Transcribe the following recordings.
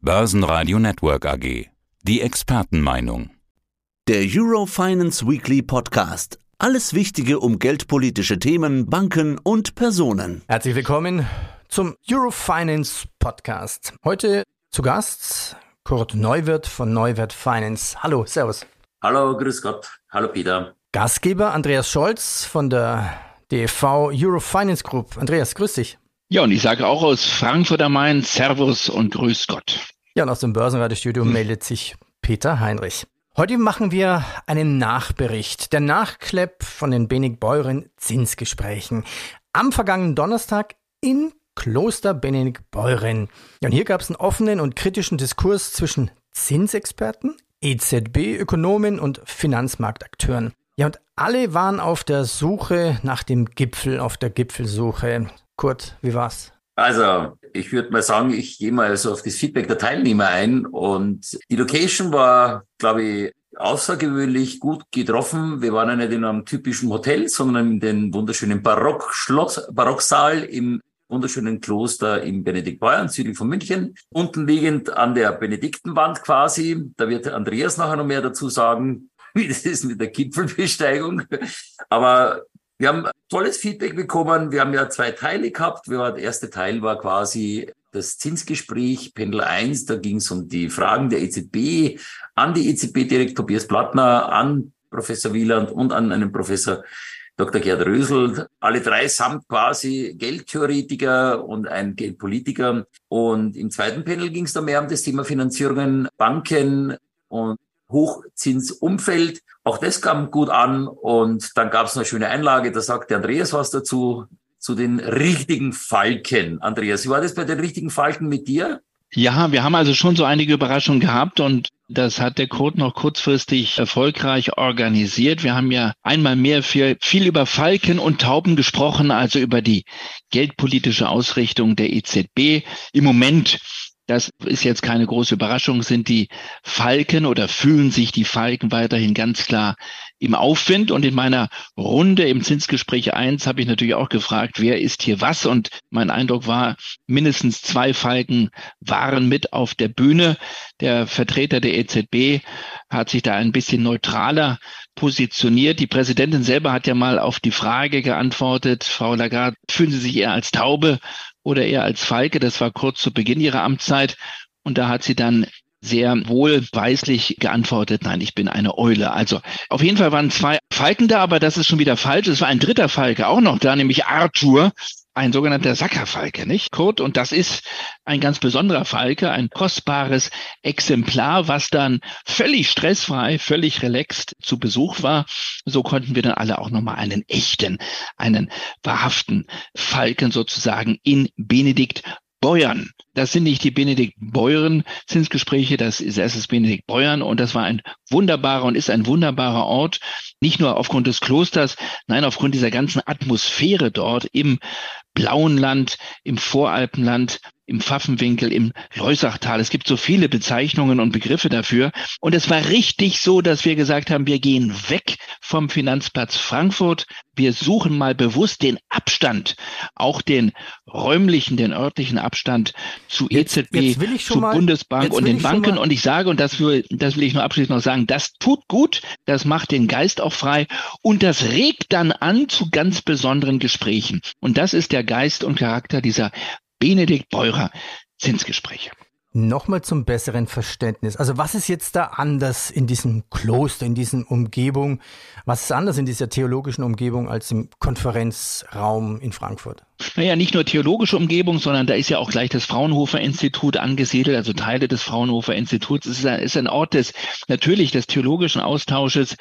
Börsenradio Network AG. Die Expertenmeinung. Der Eurofinance Weekly Podcast. Alles Wichtige um geldpolitische Themen, Banken und Personen. Herzlich willkommen zum Eurofinance Podcast. Heute zu Gast Kurt Neuwirth von Neuwirth Finance. Hallo, Servus. Hallo, grüß Gott. Hallo, Peter. Gastgeber Andreas Scholz von der DFV Eurofinance Group. Andreas, grüß dich. Ja, und ich sage auch aus Frankfurt am Main Servus und Grüß Gott. Ja, und aus dem Börsenradiostudio hm. meldet sich Peter Heinrich. Heute machen wir einen Nachbericht, der Nachklepp von den Benedikt-Beuren Zinsgesprächen am vergangenen Donnerstag in Kloster Benedikt-Beuren. Ja, und hier gab es einen offenen und kritischen Diskurs zwischen Zinsexperten, EZB-Ökonomen und Finanzmarktakteuren. Ja, und alle waren auf der Suche nach dem Gipfel, auf der Gipfelsuche. Kurt, wie war's? Also, ich würde mal sagen, ich gehe mal so auf das Feedback der Teilnehmer ein und die Location war, glaube ich, außergewöhnlich gut getroffen. Wir waren ja nicht in einem typischen Hotel, sondern in den wunderschönen Barockschloss, Barocksaal im wunderschönen Kloster im Benediktbeuern, südlich von München. Unten liegend an der Benediktenwand quasi. Da wird Andreas nachher noch mehr dazu sagen, wie das ist mit der Gipfelbesteigung. Aber wir haben tolles Feedback bekommen. Wir haben ja zwei Teile gehabt. Der erste Teil war quasi das Zinsgespräch Pendel 1. Da ging es um die Fragen der EZB an die EZB-Direkt Tobias Plattner, an Professor Wieland und an einen Professor Dr. Gerd Rösel. Alle drei samt quasi Geldtheoretiker und ein Geldpolitiker. Und im zweiten Panel ging es dann mehr um das Thema Finanzierungen, Banken und Hochzinsumfeld. Auch das kam gut an und dann gab es eine schöne Einlage, da sagte Andreas was dazu, zu den richtigen Falken. Andreas, wie war das bei den richtigen Falken mit dir? Ja, wir haben also schon so einige Überraschungen gehabt und das hat der Code noch kurzfristig erfolgreich organisiert. Wir haben ja einmal mehr viel, viel über Falken und Tauben gesprochen, also über die geldpolitische Ausrichtung der EZB. Im Moment das ist jetzt keine große Überraschung, sind die Falken oder fühlen sich die Falken weiterhin ganz klar im Aufwind. Und in meiner Runde im Zinsgespräch eins habe ich natürlich auch gefragt, wer ist hier was? Und mein Eindruck war, mindestens zwei Falken waren mit auf der Bühne. Der Vertreter der EZB hat sich da ein bisschen neutraler positioniert. Die Präsidentin selber hat ja mal auf die Frage geantwortet, Frau Lagarde, fühlen Sie sich eher als Taube oder eher als Falke. Das war kurz zu Beginn ihrer Amtszeit. Und da hat sie dann sehr wohlweislich geantwortet, nein, ich bin eine Eule. Also auf jeden Fall waren zwei Falken da, aber das ist schon wieder falsch. Es war ein dritter Falke auch noch da, nämlich Arthur, ein sogenannter Sackerfalke, nicht, Kurt? Und das ist ein ganz besonderer Falke, ein kostbares Exemplar, was dann völlig stressfrei, völlig relaxed zu Besuch war. So konnten wir dann alle auch nochmal einen echten, einen wahrhaften Falken sozusagen in Benedikt Beuern. Das sind nicht die Benedikt Beuren Zinsgespräche, das ist erstes Benedikt Beuern und das war ein wunderbarer und ist ein wunderbarer Ort, nicht nur aufgrund des Klosters, nein, aufgrund dieser ganzen Atmosphäre dort im blauen Land, im Voralpenland, im Pfaffenwinkel, im Leusachtal. Es gibt so viele Bezeichnungen und Begriffe dafür. Und es war richtig so, dass wir gesagt haben, wir gehen weg vom Finanzplatz Frankfurt. Wir suchen mal bewusst den Abstand, auch den räumlichen, den örtlichen Abstand zu EZB, jetzt, jetzt zu mal, Bundesbank und den Banken. Und ich sage, und das will, das will ich nur abschließend noch sagen, das tut gut, das macht den Geist auch frei und das regt dann an zu ganz besonderen Gesprächen. Und das ist der Geist und Charakter dieser Benedikt Beurer Zinsgespräche. Nochmal zum besseren Verständnis. Also was ist jetzt da anders in diesem Kloster, in diesem Umgebung? Was ist anders in dieser theologischen Umgebung als im Konferenzraum in Frankfurt? Naja, nicht nur theologische Umgebung, sondern da ist ja auch gleich das Fraunhofer Institut angesiedelt, also Teile des Fraunhofer Instituts. Es ist ein, ist ein Ort des, natürlich des theologischen Austausches.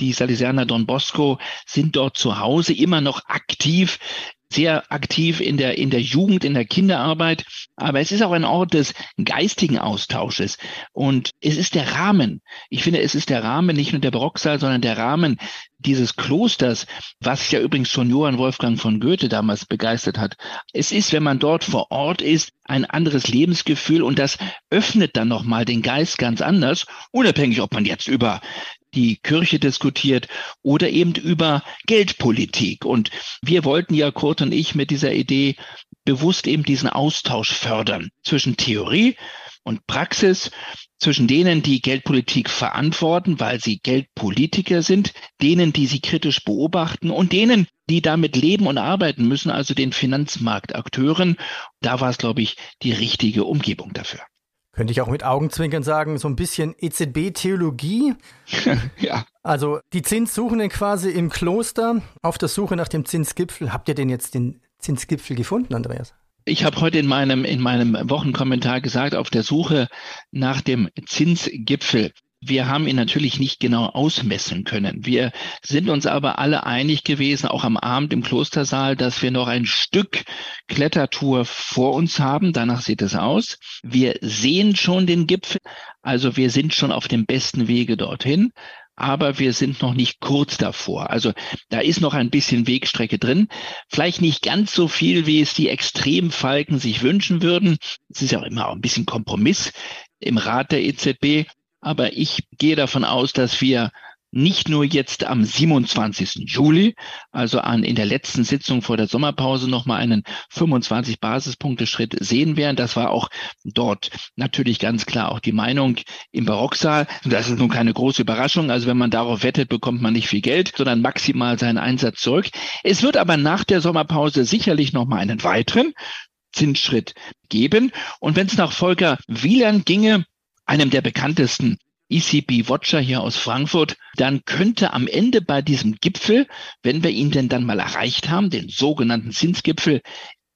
Die Salesianer Don Bosco sind dort zu Hause immer noch aktiv sehr aktiv in der, in der Jugend, in der Kinderarbeit. Aber es ist auch ein Ort des geistigen Austausches. Und es ist der Rahmen. Ich finde, es ist der Rahmen, nicht nur der Barocksaal, sondern der Rahmen dieses Klosters, was ja übrigens schon Johann Wolfgang von Goethe damals begeistert hat. Es ist, wenn man dort vor Ort ist, ein anderes Lebensgefühl und das öffnet dann nochmal den Geist ganz anders, unabhängig, ob man jetzt über die Kirche diskutiert oder eben über Geldpolitik. Und wir wollten ja, Kurt und ich, mit dieser Idee bewusst eben diesen Austausch fördern zwischen Theorie, und Praxis, zwischen denen, die Geldpolitik verantworten, weil sie Geldpolitiker sind, denen, die sie kritisch beobachten und denen, die damit leben und arbeiten müssen, also den Finanzmarktakteuren. Da war es, glaube ich, die richtige Umgebung dafür. Könnte ich auch mit Augenzwinkern sagen, so ein bisschen EZB-Theologie. ja. Also die Zinssuchenden quasi im Kloster auf der Suche nach dem Zinsgipfel. Habt ihr denn jetzt den Zinsgipfel gefunden, Andreas? Ich habe heute in meinem, in meinem Wochenkommentar gesagt, auf der Suche nach dem Zinsgipfel. Wir haben ihn natürlich nicht genau ausmessen können. Wir sind uns aber alle einig gewesen, auch am Abend im Klostersaal, dass wir noch ein Stück Klettertour vor uns haben. Danach sieht es aus. Wir sehen schon den Gipfel. Also wir sind schon auf dem besten Wege dorthin aber wir sind noch nicht kurz davor. Also da ist noch ein bisschen Wegstrecke drin. Vielleicht nicht ganz so viel, wie es die Extremfalken sich wünschen würden. Es ist ja auch immer auch ein bisschen Kompromiss im Rat der EZB. Aber ich gehe davon aus, dass wir nicht nur jetzt am 27. Juli, also an, in der letzten Sitzung vor der Sommerpause nochmal einen 25 Basispunkte Schritt sehen werden. Das war auch dort natürlich ganz klar auch die Meinung im Barocksaal. Das ist nun keine große Überraschung. Also wenn man darauf wettet, bekommt man nicht viel Geld, sondern maximal seinen Einsatz zurück. Es wird aber nach der Sommerpause sicherlich nochmal einen weiteren Zinsschritt geben. Und wenn es nach Volker Wieland ginge, einem der bekanntesten ECB Watcher hier aus Frankfurt, dann könnte am Ende bei diesem Gipfel, wenn wir ihn denn dann mal erreicht haben, den sogenannten Zinsgipfel,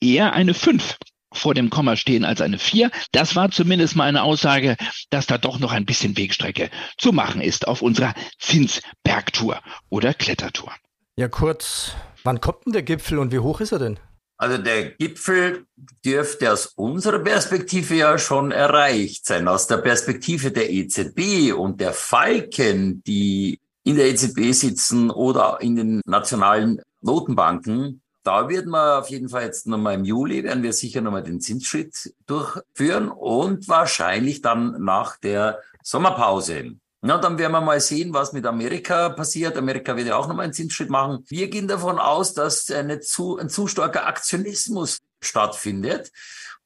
eher eine 5 vor dem Komma stehen als eine 4. Das war zumindest mal eine Aussage, dass da doch noch ein bisschen Wegstrecke zu machen ist auf unserer Zinsbergtour oder Klettertour. Ja, kurz, wann kommt denn der Gipfel und wie hoch ist er denn? Also der Gipfel dürfte aus unserer Perspektive ja schon erreicht sein. Aus der Perspektive der EZB und der Falken, die in der EZB sitzen oder in den nationalen Notenbanken, da werden wir auf jeden Fall jetzt nochmal im Juli, werden wir sicher nochmal den Zinsschritt durchführen und wahrscheinlich dann nach der Sommerpause. Na, dann werden wir mal sehen, was mit Amerika passiert. Amerika wird ja auch nochmal einen Zinsschritt machen. Wir gehen davon aus, dass eine zu, ein zu starker Aktionismus stattfindet.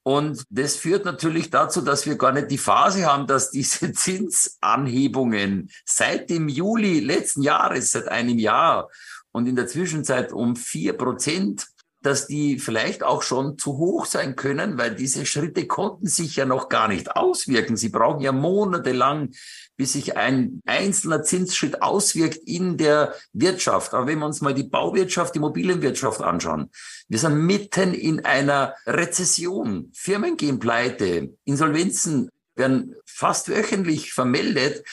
Und das führt natürlich dazu, dass wir gar nicht die Phase haben, dass diese Zinsanhebungen seit dem Juli letzten Jahres, seit einem Jahr und in der Zwischenzeit um vier Prozent dass die vielleicht auch schon zu hoch sein können, weil diese Schritte konnten sich ja noch gar nicht auswirken. Sie brauchen ja monatelang, bis sich ein einzelner Zinsschritt auswirkt in der Wirtschaft. Aber wenn wir uns mal die Bauwirtschaft, die Immobilienwirtschaft anschauen, wir sind mitten in einer Rezession. Firmen gehen pleite, Insolvenzen werden fast wöchentlich vermeldet.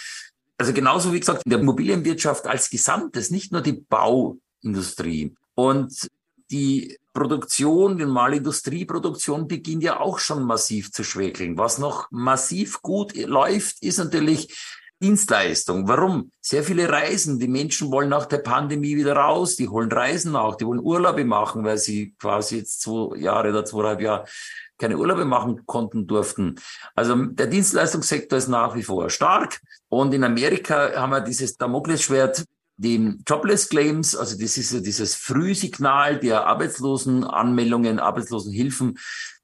Also genauso wie gesagt in der Immobilienwirtschaft als Gesamtes, nicht nur die Bauindustrie. Und die Produktion, die normale Industrieproduktion beginnt ja auch schon massiv zu schwächeln. Was noch massiv gut läuft, ist natürlich Dienstleistung. Warum? Sehr viele Reisen. Die Menschen wollen nach der Pandemie wieder raus. Die holen Reisen nach. Die wollen Urlaube machen, weil sie quasi jetzt zwei Jahre oder zweieinhalb Jahre keine Urlaube machen konnten, durften. Also der Dienstleistungssektor ist nach wie vor stark. Und in Amerika haben wir dieses Damoklesschwert die Jobless Claims, also das ist ja dieses Frühsignal der Arbeitslosenanmeldungen, Arbeitslosenhilfen,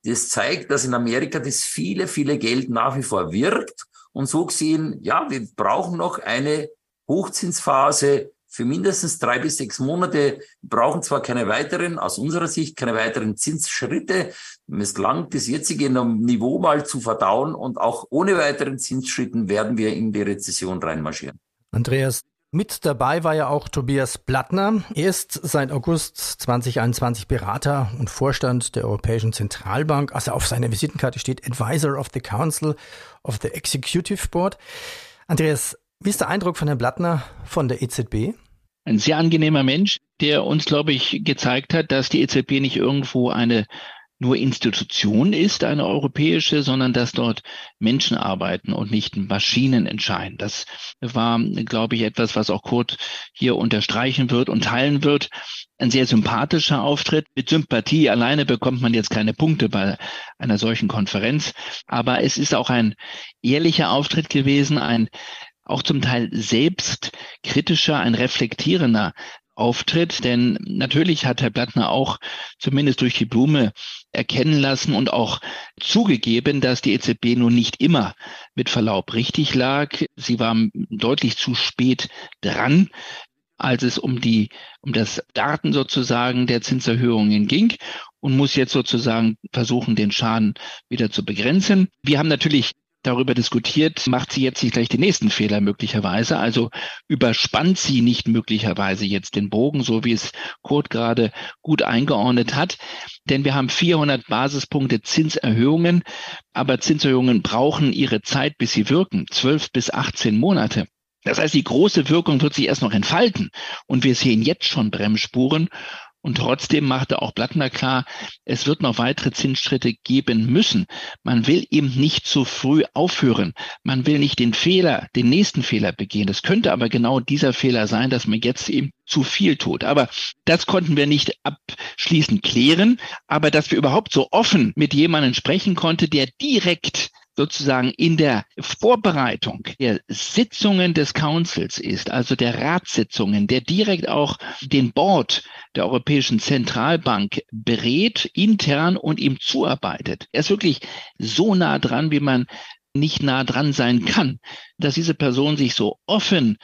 das zeigt, dass in Amerika das viele, viele Geld nach wie vor wirkt. Und so gesehen, ja, wir brauchen noch eine Hochzinsphase für mindestens drei bis sechs Monate. Wir brauchen zwar keine weiteren, aus unserer Sicht, keine weiteren Zinsschritte. Es langt, das jetzige Niveau mal zu verdauen und auch ohne weiteren Zinsschritten werden wir in die Rezession reinmarschieren. Andreas, mit dabei war ja auch Tobias Blattner. Er ist seit August 2021 Berater und Vorstand der Europäischen Zentralbank. Also auf seiner Visitenkarte steht Advisor of the Council of the Executive Board. Andreas, wie ist der Eindruck von Herrn Blattner von der EZB? Ein sehr angenehmer Mensch, der uns, glaube ich, gezeigt hat, dass die EZB nicht irgendwo eine nur Institution ist, eine europäische, sondern dass dort Menschen arbeiten und nicht Maschinen entscheiden. Das war, glaube ich, etwas, was auch Kurt hier unterstreichen wird und teilen wird. Ein sehr sympathischer Auftritt. Mit Sympathie alleine bekommt man jetzt keine Punkte bei einer solchen Konferenz. Aber es ist auch ein ehrlicher Auftritt gewesen, ein auch zum Teil selbstkritischer, ein reflektierender Auftritt, denn natürlich hat Herr Blattner auch zumindest durch die Blume erkennen lassen und auch zugegeben, dass die EZB nun nicht immer mit Verlaub richtig lag. Sie war deutlich zu spät dran als es um die, um das Daten sozusagen der Zinserhöhungen ging und muss jetzt sozusagen versuchen, den Schaden wieder zu begrenzen. Wir haben natürlich darüber diskutiert, macht sie jetzt nicht gleich den nächsten Fehler möglicherweise, also überspannt sie nicht möglicherweise jetzt den Bogen, so wie es Kurt gerade gut eingeordnet hat. Denn wir haben 400 Basispunkte Zinserhöhungen, aber Zinserhöhungen brauchen ihre Zeit, bis sie wirken, 12 bis 18 Monate. Das heißt, die große Wirkung wird sich erst noch entfalten und wir sehen jetzt schon Bremsspuren und trotzdem machte auch Blattner klar, es wird noch weitere Zinsschritte geben müssen. Man will eben nicht zu früh aufhören. Man will nicht den Fehler, den nächsten Fehler begehen. Das könnte aber genau dieser Fehler sein, dass man jetzt eben zu viel tut. Aber das konnten wir nicht abschließend klären. Aber dass wir überhaupt so offen mit jemandem sprechen konnte, der direkt sozusagen in der Vorbereitung der Sitzungen des Councils ist, also der Ratssitzungen, der direkt auch den Board der Europäischen Zentralbank berät, intern und ihm zuarbeitet. Er ist wirklich so nah dran, wie man nicht nah dran sein kann, dass diese Person sich so offen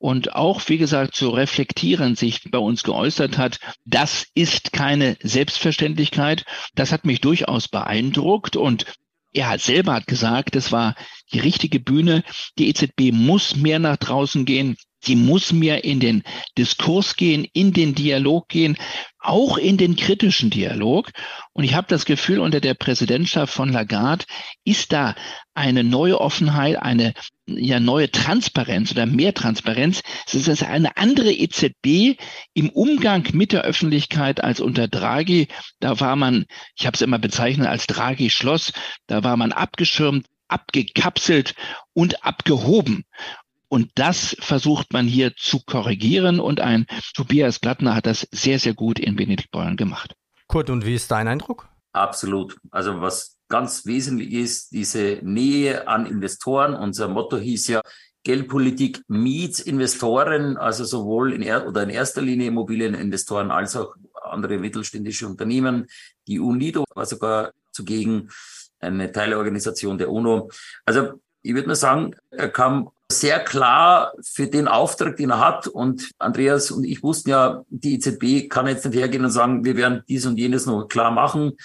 und auch, wie gesagt, so reflektierend sich bei uns geäußert hat, das ist keine Selbstverständlichkeit. Das hat mich durchaus beeindruckt und er hat selber hat gesagt, es war die richtige Bühne. Die EZB muss mehr nach draußen gehen. Sie muss mehr in den Diskurs gehen, in den Dialog gehen, auch in den kritischen Dialog. Und ich habe das Gefühl, unter der Präsidentschaft von Lagarde ist da eine neue Offenheit, eine ja, neue Transparenz oder mehr Transparenz. Es ist eine andere EZB im Umgang mit der Öffentlichkeit als unter Draghi. Da war man, ich habe es immer bezeichnet als Draghi-Schloss, da war man abgeschirmt, abgekapselt und abgehoben. Und das versucht man hier zu korrigieren. Und ein Tobias Glattner hat das sehr, sehr gut in Benedikt Beuern gemacht. Kurt, und wie ist dein Eindruck? Absolut. Also was ganz wesentlich ist, diese Nähe an Investoren. Unser Motto hieß ja, Geldpolitik meets Investoren, also sowohl in, er oder in erster Linie Immobilieninvestoren als auch andere mittelständische Unternehmen. Die UNIDO war sogar zugegen, eine Teilorganisation der UNO. Also ich würde mal sagen, er kam sehr klar für den Auftrag, den er hat. Und Andreas und ich wussten ja, die EZB kann jetzt nicht hergehen und sagen, wir werden dies und jenes noch klar machen.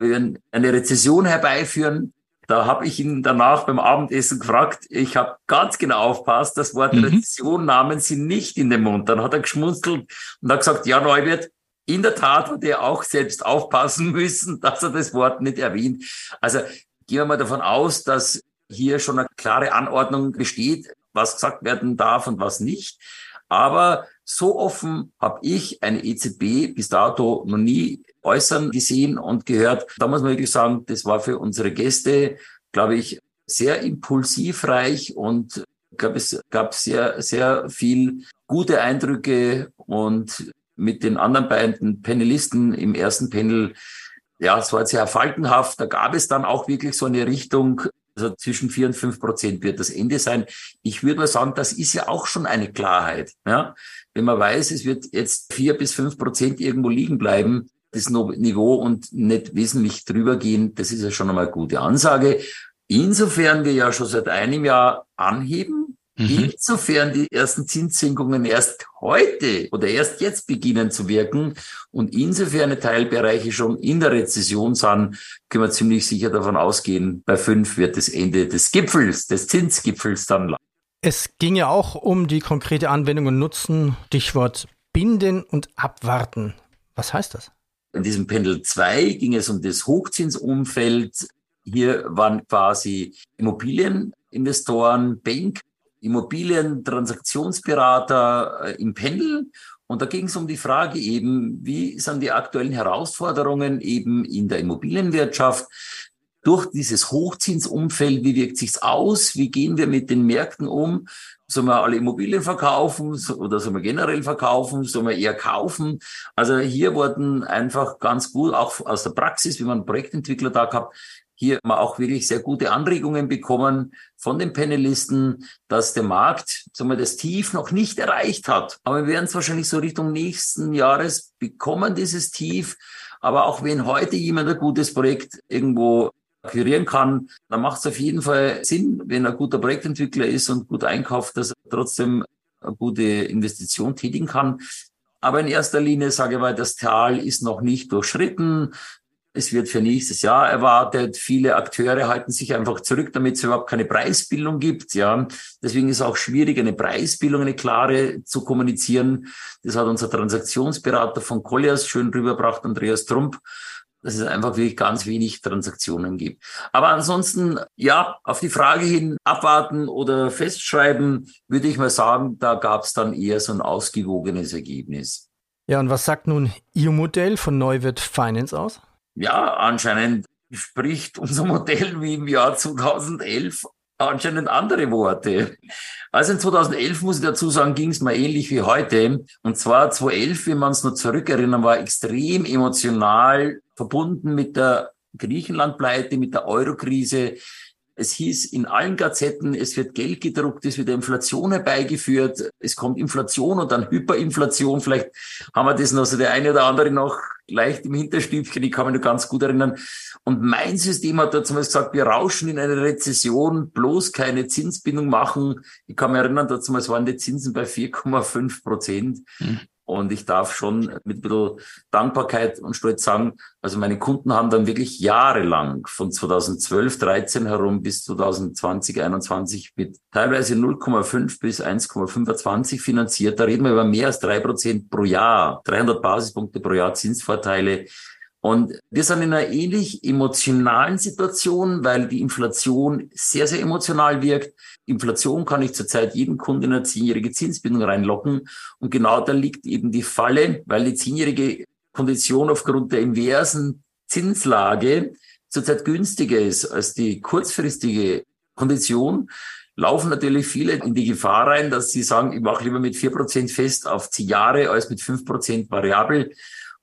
Eine Rezession herbeiführen. Da habe ich ihn danach beim Abendessen gefragt. Ich habe ganz genau aufpasst, das Wort mhm. Rezession nahmen Sie nicht in den Mund. Dann hat er geschmunzelt und hat gesagt, ja, Neubert, in der Tat hat er auch selbst aufpassen müssen, dass er das Wort nicht erwähnt. Also gehen wir mal davon aus, dass hier schon eine klare Anordnung besteht, was gesagt werden darf und was nicht. Aber so offen habe ich eine EZB bis dato noch nie äußern gesehen und gehört. Da muss man wirklich sagen, das war für unsere Gäste, glaube ich, sehr impulsivreich und ich glaube, es gab sehr, sehr viel gute Eindrücke und mit den anderen beiden Panelisten im ersten Panel, ja, es war sehr faltenhaft. Da gab es dann auch wirklich so eine Richtung, also zwischen vier und fünf Prozent wird das Ende sein. Ich würde mal sagen, das ist ja auch schon eine Klarheit. Ja? Wenn man weiß, es wird jetzt vier bis fünf Prozent irgendwo liegen bleiben, das Niveau und nicht wesentlich drüber gehen, das ist ja schon einmal eine gute Ansage. Insofern wir ja schon seit einem Jahr anheben, Mhm. Insofern die ersten Zinssenkungen erst heute oder erst jetzt beginnen zu wirken und insofern Teilbereiche schon in der Rezession sind, können wir ziemlich sicher davon ausgehen, bei fünf wird das Ende des Gipfels, des Zinsgipfels dann. Es ging ja auch um die konkrete Anwendung und Nutzen, Stichwort binden und abwarten. Was heißt das? In diesem Pendel 2 ging es um das Hochzinsumfeld. Hier waren quasi Immobilieninvestoren, Bank, Immobilientransaktionsberater äh, im Pendel. Und da ging es um die Frage eben, wie sind die aktuellen Herausforderungen eben in der Immobilienwirtschaft durch dieses Hochzinsumfeld, wie wirkt sich's aus? Wie gehen wir mit den Märkten um? Sollen wir alle Immobilien verkaufen oder sollen wir generell verkaufen? Sollen wir eher kaufen? Also hier wurden einfach ganz gut, auch aus der Praxis, wie man Projektentwickler da gehabt, hier haben wir auch wirklich sehr gute Anregungen bekommen von den Panelisten, dass der Markt sagen wir, das Tief noch nicht erreicht hat. Aber wir werden es wahrscheinlich so Richtung nächsten Jahres bekommen, dieses Tief. Aber auch wenn heute jemand ein gutes Projekt irgendwo akquirieren kann, dann macht es auf jeden Fall Sinn, wenn er guter Projektentwickler ist und gut einkauft, dass er trotzdem eine gute Investition tätigen kann. Aber in erster Linie sage ich mal, das Tal ist noch nicht durchschritten. Es wird für nächstes Jahr erwartet. Viele Akteure halten sich einfach zurück, damit es überhaupt keine Preisbildung gibt. Ja, deswegen ist es auch schwierig, eine Preisbildung, eine klare zu kommunizieren. Das hat unser Transaktionsberater von Colliers schön rübergebracht, Andreas Trump dass es einfach wirklich ganz wenig Transaktionen gibt. Aber ansonsten, ja, auf die Frage hin abwarten oder festschreiben, würde ich mal sagen, da gab es dann eher so ein ausgewogenes Ergebnis. Ja, und was sagt nun Ihr Modell von Neuwirth Finance aus? Ja, anscheinend spricht unser Modell wie im Jahr 2011 anscheinend andere Worte. Also in 2011, muss ich dazu sagen, ging es mal ähnlich wie heute. Und zwar 2011, wenn man es noch zurückerinnern, war extrem emotional verbunden mit der Griechenland-Pleite, mit der Eurokrise. Es hieß in allen Gazetten, es wird Geld gedruckt, es wird Inflation herbeigeführt, es kommt Inflation und dann Hyperinflation. Vielleicht haben wir das noch so der eine oder andere noch leicht im Hinterstübchen, ich kann mich nur ganz gut erinnern. Und mein System hat dazu gesagt, wir rauschen in eine Rezession, bloß keine Zinsbindung machen. Ich kann mich erinnern, dazu waren die Zinsen bei 4,5 Prozent. Hm. Und ich darf schon mit ein bisschen Dankbarkeit und Stolz sagen, also meine Kunden haben dann wirklich jahrelang von 2012, 13 herum bis 2020, 21 mit teilweise 0,5 bis 1,25 finanziert. Da reden wir über mehr als drei Prozent pro Jahr, 300 Basispunkte pro Jahr Zinsvorteile. Und wir sind in einer ähnlich emotionalen Situation, weil die Inflation sehr, sehr emotional wirkt. Inflation kann ich zurzeit jeden Kunden in eine zehnjährige Zinsbindung reinlocken. Und genau da liegt eben die Falle, weil die zehnjährige Kondition aufgrund der inversen Zinslage zurzeit günstiger ist als die kurzfristige Kondition, laufen natürlich viele in die Gefahr rein, dass sie sagen, ich mache lieber mit vier Prozent fest auf zehn Jahre als mit fünf Prozent variabel.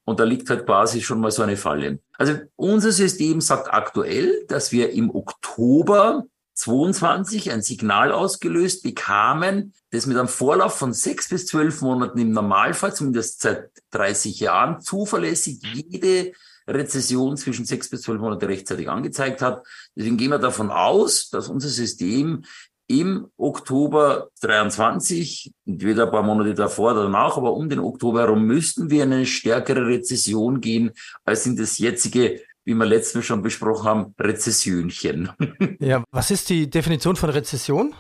Und da liegt halt quasi schon mal so eine Falle. Also unser System sagt aktuell, dass wir im Oktober 22 ein Signal ausgelöst bekamen, das mit einem Vorlauf von sechs bis zwölf Monaten im Normalfall, zumindest seit 30 Jahren, zuverlässig jede Rezession zwischen sechs bis zwölf Monate rechtzeitig angezeigt hat. Deswegen gehen wir davon aus, dass unser System im Oktober 23, entweder ein paar Monate davor oder danach, aber um den Oktober herum müssten wir in eine stärkere Rezession gehen, als in das jetzige, wie wir letztens schon besprochen haben, Rezessionchen. Ja, was ist die Definition von Rezession?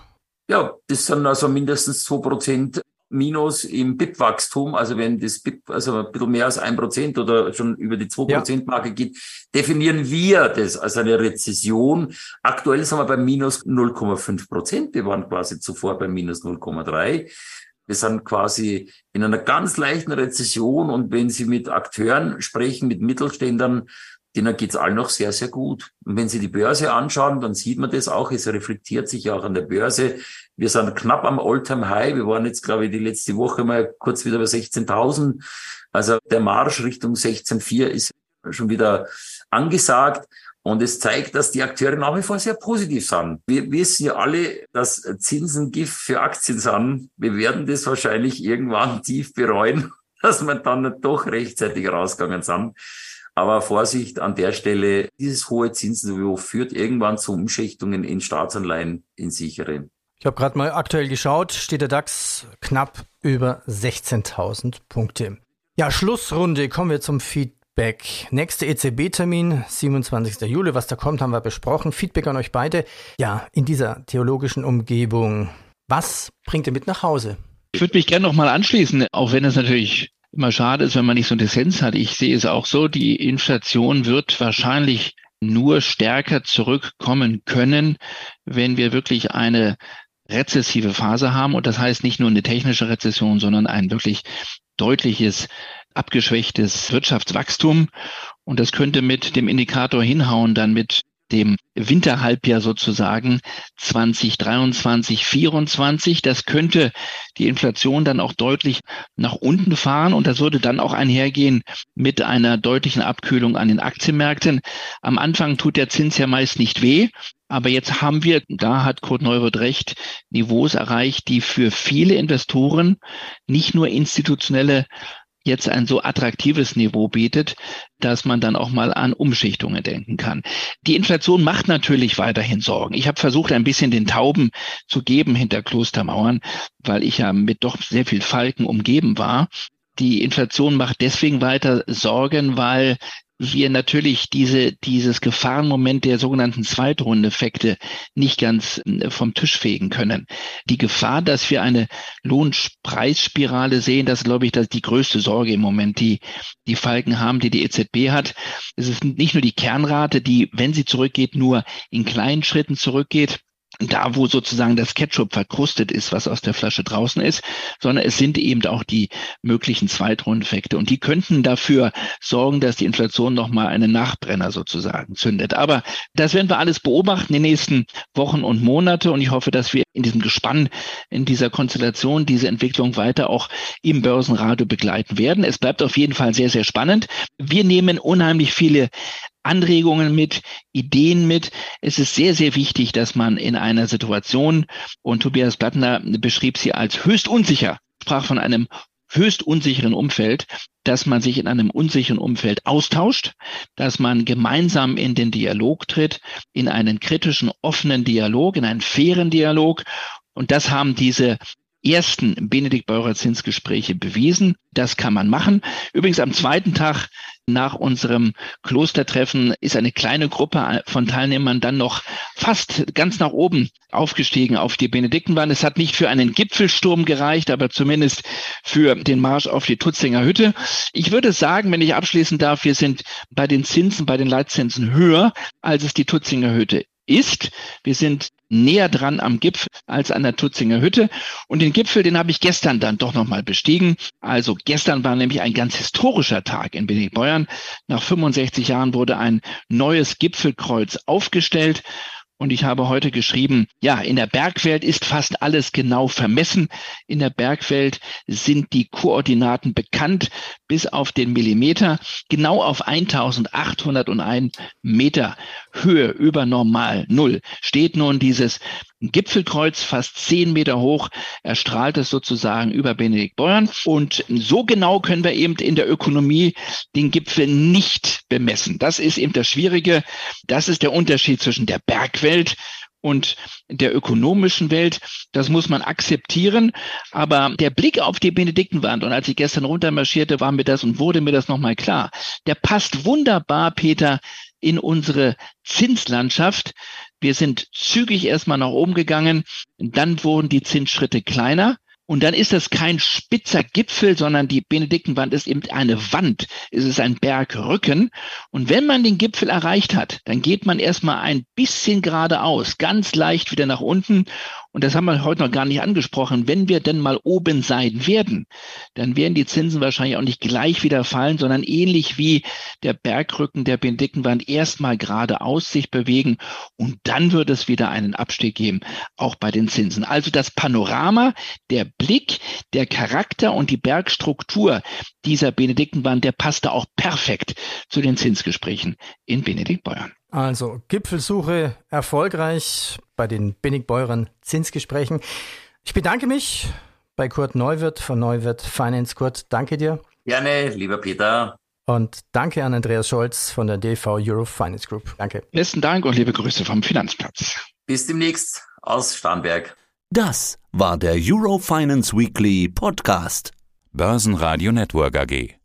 Ja, das sind also mindestens zwei Prozent Minus im BIP-Wachstum, also wenn das BIP also ein bisschen mehr als ein Prozent oder schon über die zwei Prozent Marke geht, definieren wir das als eine Rezession. Aktuell sind wir bei minus 0,5 Prozent. Wir waren quasi zuvor bei minus 0,3. Wir sind quasi in einer ganz leichten Rezession und wenn Sie mit Akteuren sprechen, mit Mittelständern, denen geht's allen noch sehr, sehr gut. Und wenn Sie die Börse anschauen, dann sieht man das auch. Es reflektiert sich auch an der Börse. Wir sind knapp am All-Time-High. Wir waren jetzt, glaube ich, die letzte Woche mal kurz wieder bei 16.000. Also der Marsch Richtung 16.4 ist schon wieder angesagt. Und es zeigt, dass die Akteure nach wie vor sehr positiv sind. Wir wissen ja alle, dass Zinsen Gift für Aktien sind. Wir werden das wahrscheinlich irgendwann tief bereuen, dass wir dann doch rechtzeitig rausgegangen sind. Aber Vorsicht an der Stelle, dieses hohe Zinsniveau führt irgendwann zu Umschichtungen in Staatsanleihen in sichere. Ich habe gerade mal aktuell geschaut, steht der DAX knapp über 16.000 Punkte. Ja, Schlussrunde, kommen wir zum Feedback. Nächster EZB-Termin, 27. Juli, was da kommt, haben wir besprochen. Feedback an euch beide. Ja, in dieser theologischen Umgebung, was bringt ihr mit nach Hause? Ich würde mich gerne nochmal anschließen, auch wenn es natürlich immer schade ist, wenn man nicht so eine Essenz hat. Ich sehe es auch so, die Inflation wird wahrscheinlich nur stärker zurückkommen können, wenn wir wirklich eine rezessive Phase haben. Und das heißt nicht nur eine technische Rezession, sondern ein wirklich deutliches, abgeschwächtes Wirtschaftswachstum. Und das könnte mit dem Indikator hinhauen, dann mit dem Winterhalbjahr sozusagen 2023, 24. Das könnte die Inflation dann auch deutlich nach unten fahren und das würde dann auch einhergehen mit einer deutlichen Abkühlung an den Aktienmärkten. Am Anfang tut der Zins ja meist nicht weh, aber jetzt haben wir, da hat Kurt Neuwirth recht, Niveaus erreicht, die für viele Investoren, nicht nur institutionelle jetzt ein so attraktives Niveau bietet, dass man dann auch mal an Umschichtungen denken kann. Die Inflation macht natürlich weiterhin Sorgen. Ich habe versucht, ein bisschen den Tauben zu geben hinter Klostermauern, weil ich ja mit doch sehr viel Falken umgeben war. Die Inflation macht deswegen weiter Sorgen, weil wir natürlich diese, dieses Gefahrenmoment der sogenannten Zweitrundeffekte nicht ganz äh, vom Tisch fegen können. Die Gefahr, dass wir eine Lohnpreisspirale sehen, das glaube ich, das die größte Sorge im Moment, die die Falken haben, die die EZB hat. Es ist nicht nur die Kernrate, die, wenn sie zurückgeht, nur in kleinen Schritten zurückgeht, da, wo sozusagen das Ketchup verkrustet ist, was aus der Flasche draußen ist, sondern es sind eben auch die möglichen Zweitrundeffekte. Und die könnten dafür sorgen, dass die Inflation nochmal einen Nachbrenner sozusagen zündet. Aber das werden wir alles beobachten in den nächsten Wochen und Monate. Und ich hoffe, dass wir in diesem Gespann, in dieser Konstellation, diese Entwicklung weiter auch im Börsenradio begleiten werden. Es bleibt auf jeden Fall sehr, sehr spannend. Wir nehmen unheimlich viele Anregungen mit, Ideen mit. Es ist sehr, sehr wichtig, dass man in einer Situation, und Tobias Blattner beschrieb sie als höchst unsicher, sprach von einem höchst unsicheren Umfeld, dass man sich in einem unsicheren Umfeld austauscht, dass man gemeinsam in den Dialog tritt, in einen kritischen, offenen Dialog, in einen fairen Dialog. Und das haben diese ersten Benedikt Beurer Zinsgespräche bewiesen. Das kann man machen. Übrigens am zweiten Tag nach unserem Klostertreffen ist eine kleine Gruppe von Teilnehmern dann noch fast ganz nach oben aufgestiegen auf die Benediktenbahn. Es hat nicht für einen Gipfelsturm gereicht, aber zumindest für den Marsch auf die Tutzinger Hütte. Ich würde sagen, wenn ich abschließen darf, wir sind bei den Zinsen, bei den Leitzinsen höher, als es die Tutzinger Hütte ist. Wir sind näher dran am Gipfel als an der Tutzinger Hütte. Und den Gipfel, den habe ich gestern dann doch nochmal bestiegen. Also gestern war nämlich ein ganz historischer Tag in Benediktbeuern. Nach 65 Jahren wurde ein neues Gipfelkreuz aufgestellt. Und ich habe heute geschrieben, ja, in der Bergwelt ist fast alles genau vermessen. In der Bergwelt sind die Koordinaten bekannt bis auf den Millimeter, genau auf 1801 Meter Höhe über normal Null steht nun dieses Gipfelkreuz, fast zehn Meter hoch, erstrahlt es sozusagen über Benedikt Beuern. Und so genau können wir eben in der Ökonomie den Gipfel nicht bemessen. Das ist eben das Schwierige. Das ist der Unterschied zwischen der Bergwelt und der ökonomischen Welt. Das muss man akzeptieren. Aber der Blick auf die Benediktenwand, und als ich gestern runtermarschierte, war mir das und wurde mir das nochmal klar, der passt wunderbar, Peter, in unsere Zinslandschaft. Wir sind zügig erstmal nach oben gegangen, dann wurden die Zinsschritte kleiner. Und dann ist das kein spitzer Gipfel, sondern die Benediktenwand ist eben eine Wand. Es ist ein Bergrücken. Und wenn man den Gipfel erreicht hat, dann geht man erstmal ein bisschen geradeaus, ganz leicht wieder nach unten und das haben wir heute noch gar nicht angesprochen, wenn wir denn mal oben sein werden, dann werden die Zinsen wahrscheinlich auch nicht gleich wieder fallen, sondern ähnlich wie der Bergrücken der Benediktenwand erstmal geradeaus sich bewegen und dann wird es wieder einen Abstieg geben, auch bei den Zinsen. Also das Panorama, der Blick, der Charakter und die Bergstruktur dieser Benediktenwand, der passte auch perfekt zu den Zinsgesprächen in Benediktbeuern. Also Gipfelsuche erfolgreich bei den Binnig-Beuren Zinsgesprächen. Ich bedanke mich bei Kurt Neuwirth von Neuwirth Finance. Kurt, danke dir. Gerne, lieber Peter. Und danke an Andreas Scholz von der DV Euro Finance Group. Danke. Besten Dank und liebe Grüße vom Finanzplatz. Bis demnächst aus Starnberg. Das war der Euro Finance Weekly Podcast. Börsenradio Network AG.